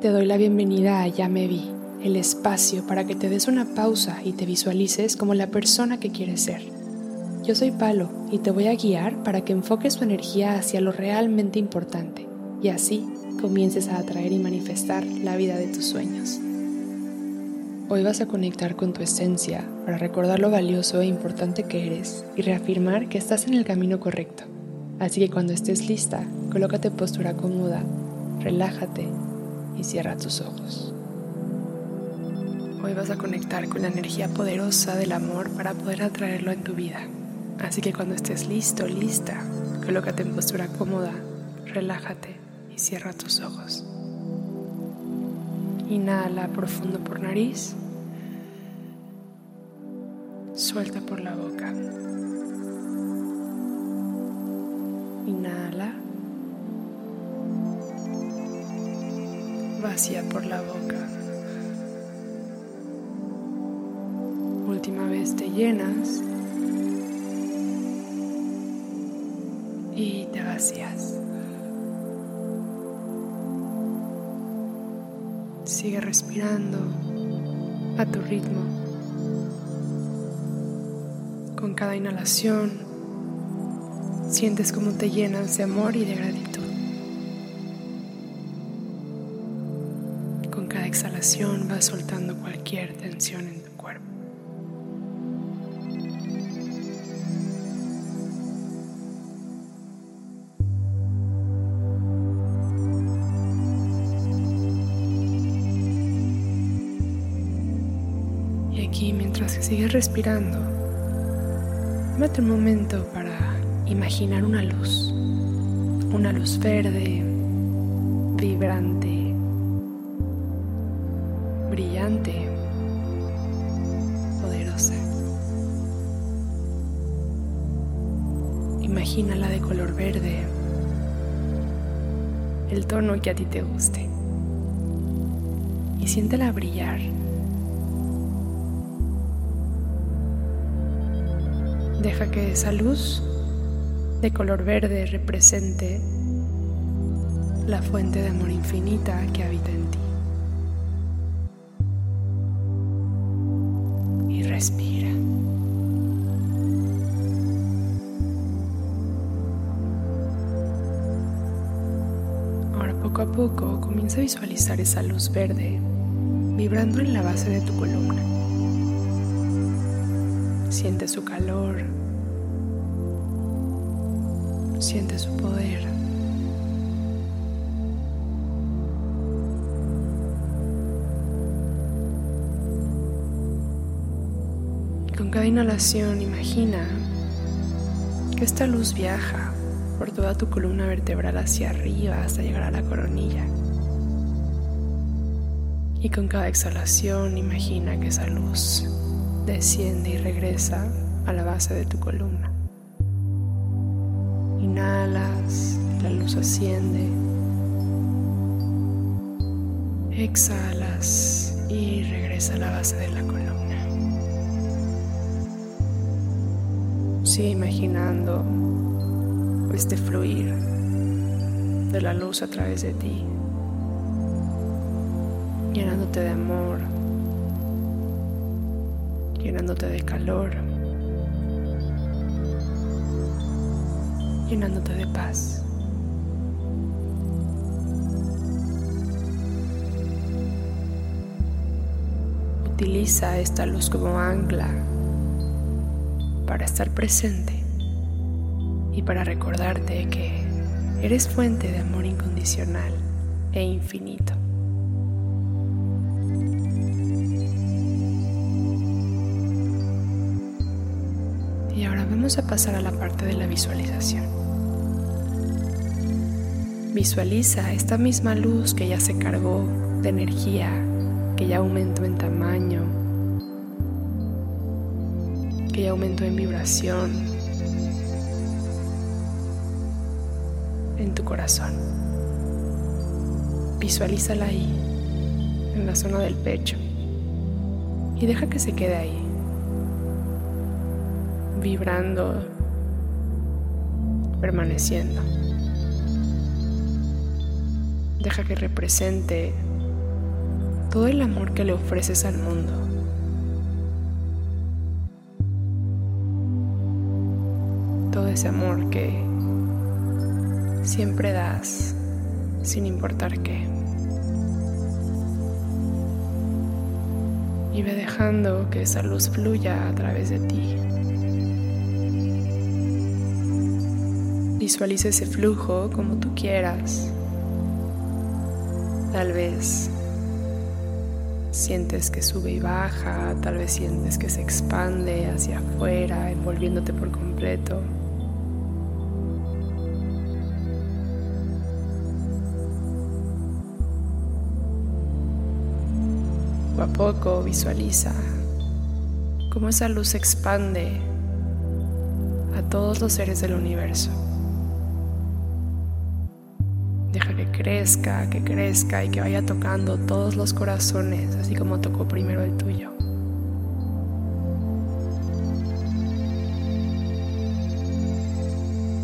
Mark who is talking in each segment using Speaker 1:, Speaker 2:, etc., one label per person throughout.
Speaker 1: Te doy la bienvenida a Ya me vi, el espacio para que te des una pausa y te visualices como la persona que quieres ser. Yo soy Palo y te voy a guiar para que enfoques tu energía hacia lo realmente importante y así comiences a atraer y manifestar la vida de tus sueños. Hoy vas a conectar con tu esencia para recordar lo valioso e importante que eres y reafirmar que estás en el camino correcto. Así que cuando estés lista, colócate postura cómoda, relájate cierra tus ojos. Hoy vas a conectar con la energía poderosa del amor para poder atraerlo en tu vida. Así que cuando estés listo, lista, colócate en postura cómoda, relájate y cierra tus ojos. Inhala profundo por nariz. Suelta por la boca. Inhala. Vacía por la boca. Última vez te llenas y te vacías. Sigue respirando a tu ritmo. Con cada inhalación sientes como te llenas de amor y de gratitud. Exhalación vas soltando cualquier tensión en tu cuerpo. Y aquí mientras que sigues respirando, mate un momento para imaginar una luz, una luz verde, vibrante brillante, poderosa. Imagínala de color verde, el tono que a ti te guste. Y siéntela brillar. Deja que esa luz de color verde represente la fuente de amor infinita que habita en ti. Respira. Ahora poco a poco comienza a visualizar esa luz verde vibrando en la base de tu columna. Siente su calor, siente su poder. Con cada inhalación imagina que esta luz viaja por toda tu columna vertebral hacia arriba hasta llegar a la coronilla. Y con cada exhalación imagina que esa luz desciende y regresa a la base de tu columna. Inhalas, la luz asciende. Exhalas y regresa a la base de la columna. Sigue imaginando este fluir de la luz a través de ti, llenándote de amor, llenándote de calor, llenándote de paz. Utiliza esta luz como ancla para estar presente y para recordarte que eres fuente de amor incondicional e infinito. Y ahora vamos a pasar a la parte de la visualización. Visualiza esta misma luz que ya se cargó de energía, que ya aumentó en tamaño, que ya aumentó en vibración en tu corazón. Visualízala ahí, en la zona del pecho, y deja que se quede ahí, vibrando, permaneciendo. Deja que represente todo el amor que le ofreces al mundo. Ese amor que siempre das sin importar qué. Y ve dejando que esa luz fluya a través de ti. Visualiza ese flujo como tú quieras. Tal vez sientes que sube y baja, tal vez sientes que se expande hacia afuera, envolviéndote por completo. Poco a poco visualiza cómo esa luz se expande a todos los seres del universo. Deja que crezca, que crezca y que vaya tocando todos los corazones, así como tocó primero el tuyo.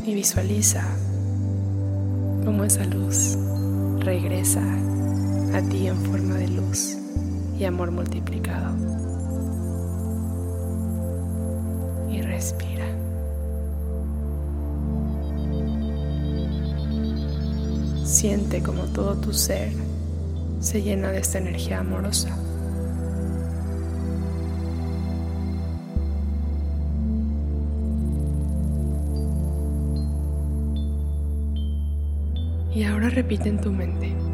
Speaker 1: Y visualiza cómo esa luz regresa a ti en forma de luz y amor multiplicado. Y respira. Siente como todo tu ser se llena de esta energía amorosa. Y ahora repite en tu mente.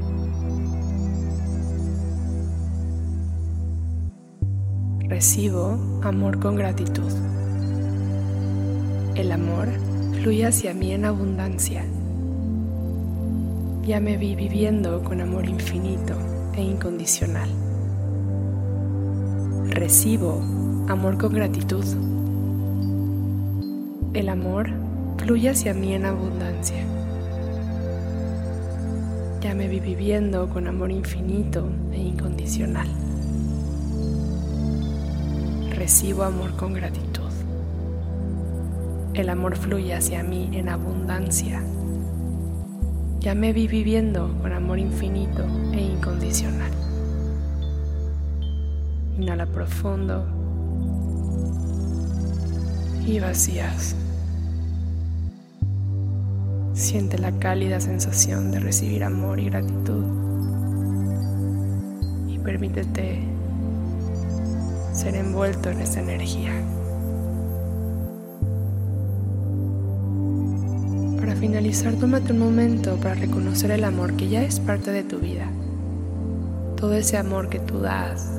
Speaker 1: Recibo amor con gratitud. El amor fluye hacia mí en abundancia ya me vi viviendo con amor infinito e incondicional. Recibo amor con gratitud. El amor fluye hacia mí en abundancia. Ya me vi viviendo con amor infinito e incondicional. Recibo amor con gratitud. El amor fluye hacia mí en abundancia ya me vi viviendo con amor infinito e incondicional. Inhala profundo y vacías. Siente la cálida sensación de recibir amor y gratitud. Y permítete ser envuelto en esta energía. finalizar, tómate un momento para reconocer el amor que ya es parte de tu vida. Todo ese amor que tú das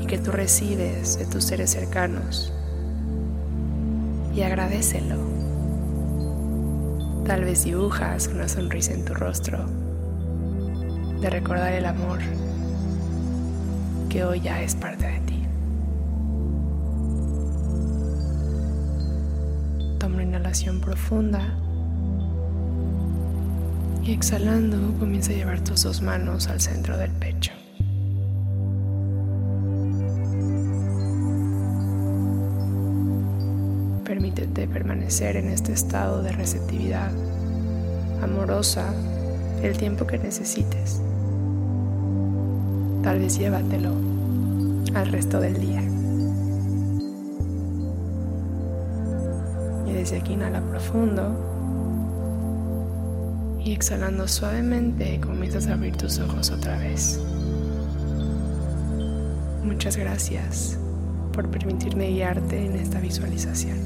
Speaker 1: y que tú recibes de tus seres cercanos. Y agradecelo. Tal vez dibujas una sonrisa en tu rostro de recordar el amor que hoy ya es parte de profunda y exhalando, comienza a llevar tus dos manos al centro del pecho. Permítete permanecer en este estado de receptividad amorosa el tiempo que necesites. Tal vez llévatelo al resto del día. Desde aquí inhala profundo y exhalando suavemente comienzas a abrir tus ojos otra vez. Muchas gracias por permitirme guiarte en esta visualización.